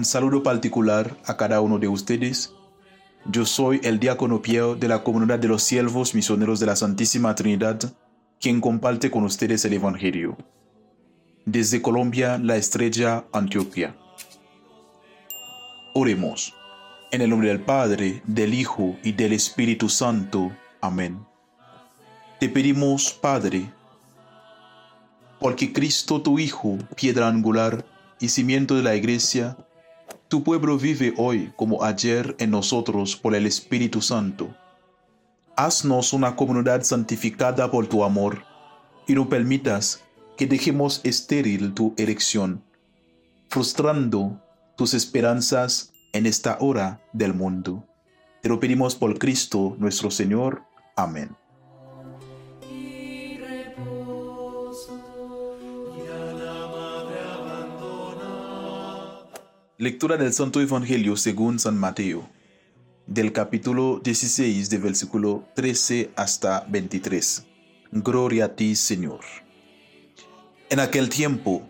Un saludo particular a cada uno de ustedes. Yo soy el diácono Piero de la comunidad de los siervos misioneros de la Santísima Trinidad, quien comparte con ustedes el Evangelio. Desde Colombia, la estrella Antioquia. Oremos. En el nombre del Padre, del Hijo y del Espíritu Santo. Amén. Te pedimos, Padre, porque Cristo tu Hijo, piedra angular y cimiento de la Iglesia, tu pueblo vive hoy como ayer en nosotros por el Espíritu Santo. Haznos una comunidad santificada por tu amor y no permitas que dejemos estéril tu elección, frustrando tus esperanzas en esta hora del mundo. Te lo pedimos por Cristo nuestro Señor. Amén. Lectura del Santo Evangelio según San Mateo, del capítulo 16, de versículo 13 hasta 23. Gloria a ti, Señor. En aquel tiempo,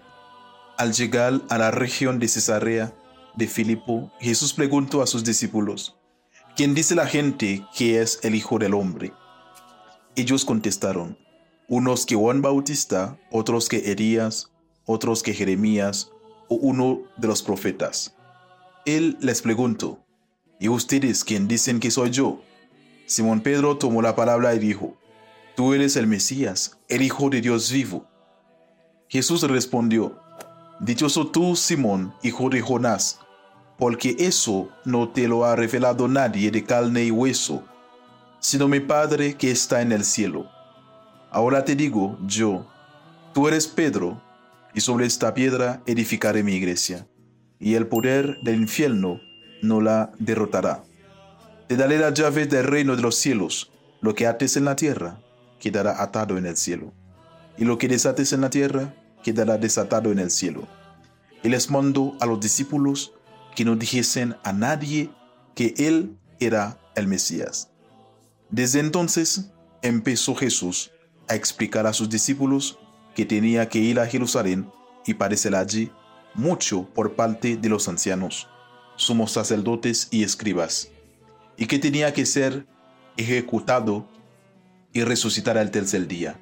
al llegar a la región de Cesarea de Filipo, Jesús preguntó a sus discípulos, ¿quién dice la gente que es el Hijo del Hombre? Ellos contestaron, unos que Juan Bautista, otros que Elías, otros que Jeremías uno de los profetas. Él les preguntó, ¿y ustedes quién dicen que soy yo? Simón Pedro tomó la palabra y dijo, Tú eres el Mesías, el Hijo de Dios vivo. Jesús respondió, Dichoso tú, Simón, hijo de Jonás, porque eso no te lo ha revelado nadie de carne y hueso, sino mi Padre que está en el cielo. Ahora te digo yo, tú eres Pedro, y sobre esta piedra edificaré mi iglesia, y el poder del infierno no la derrotará. Te daré la llave del reino de los cielos, lo que ates en la tierra quedará atado en el cielo, y lo que desates en la tierra quedará desatado en el cielo. Y les mandó a los discípulos que no dijesen a nadie que él era el Mesías. Desde entonces empezó Jesús a explicar a sus discípulos que tenía que ir a Jerusalén y padecer allí mucho por parte de los ancianos, sumos sacerdotes y escribas, y que tenía que ser ejecutado y resucitar al tercer día.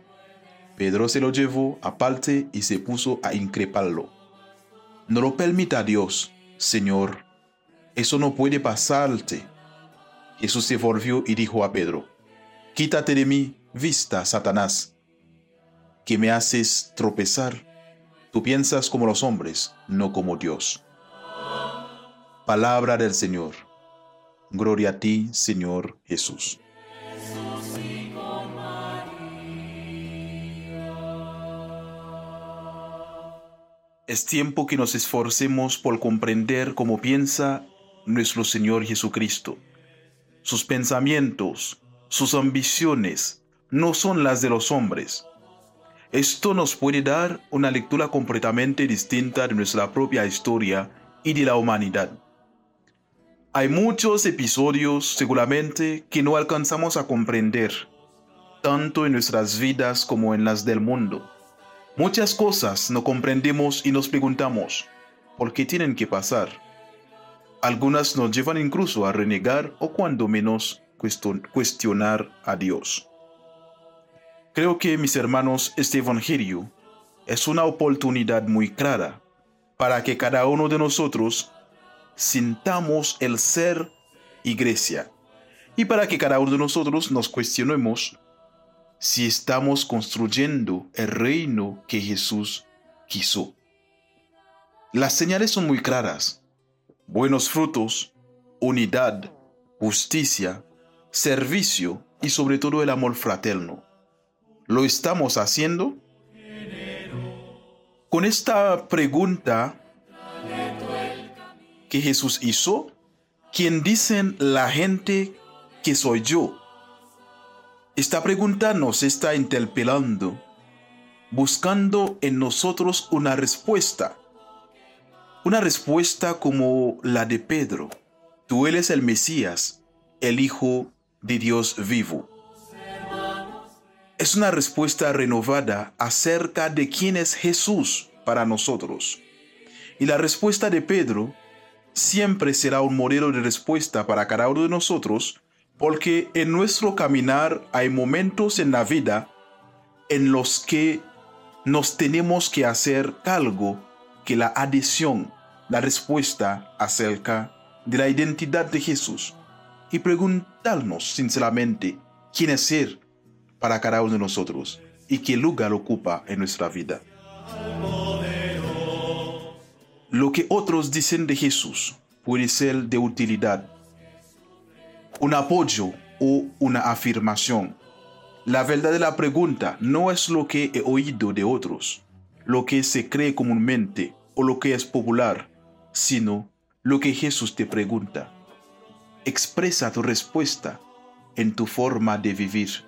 Pedro se lo llevó aparte y se puso a increparlo. No lo permita Dios, Señor. Eso no puede pasarte. Jesús se volvió y dijo a Pedro, Quítate de mí, vista, Satanás, que me haces tropezar. Tú piensas como los hombres, no como Dios. Palabra del Señor. Gloria a ti, Señor Jesús. Es tiempo que nos esforcemos por comprender cómo piensa nuestro Señor Jesucristo. Sus pensamientos, sus ambiciones, no son las de los hombres. Esto nos puede dar una lectura completamente distinta de nuestra propia historia y de la humanidad. Hay muchos episodios seguramente que no alcanzamos a comprender, tanto en nuestras vidas como en las del mundo. Muchas cosas no comprendemos y nos preguntamos, ¿por qué tienen que pasar? Algunas nos llevan incluso a renegar o cuando menos cuestionar a Dios. Creo que, mis hermanos, este Evangelio es una oportunidad muy clara para que cada uno de nosotros sintamos el ser iglesia y para que cada uno de nosotros nos cuestionemos si estamos construyendo el reino que Jesús quiso. Las señales son muy claras. Buenos frutos, unidad, justicia, servicio y sobre todo el amor fraterno. ¿Lo estamos haciendo? Con esta pregunta que Jesús hizo, ¿quién dicen la gente que soy yo? Esta pregunta nos está interpelando, buscando en nosotros una respuesta. Una respuesta como la de Pedro. Tú eres el Mesías, el Hijo de Dios vivo. Es una respuesta renovada acerca de quién es Jesús para nosotros. Y la respuesta de Pedro siempre será un modelo de respuesta para cada uno de nosotros, porque en nuestro caminar hay momentos en la vida en los que nos tenemos que hacer algo que la adhesión, la respuesta acerca de la identidad de Jesús y preguntarnos sinceramente quién es Él para cada uno de nosotros y qué lugar ocupa en nuestra vida. Lo que otros dicen de Jesús puede ser de utilidad, un apoyo o una afirmación. La verdadera pregunta no es lo que he oído de otros, lo que se cree comúnmente o lo que es popular, sino lo que Jesús te pregunta. Expresa tu respuesta en tu forma de vivir,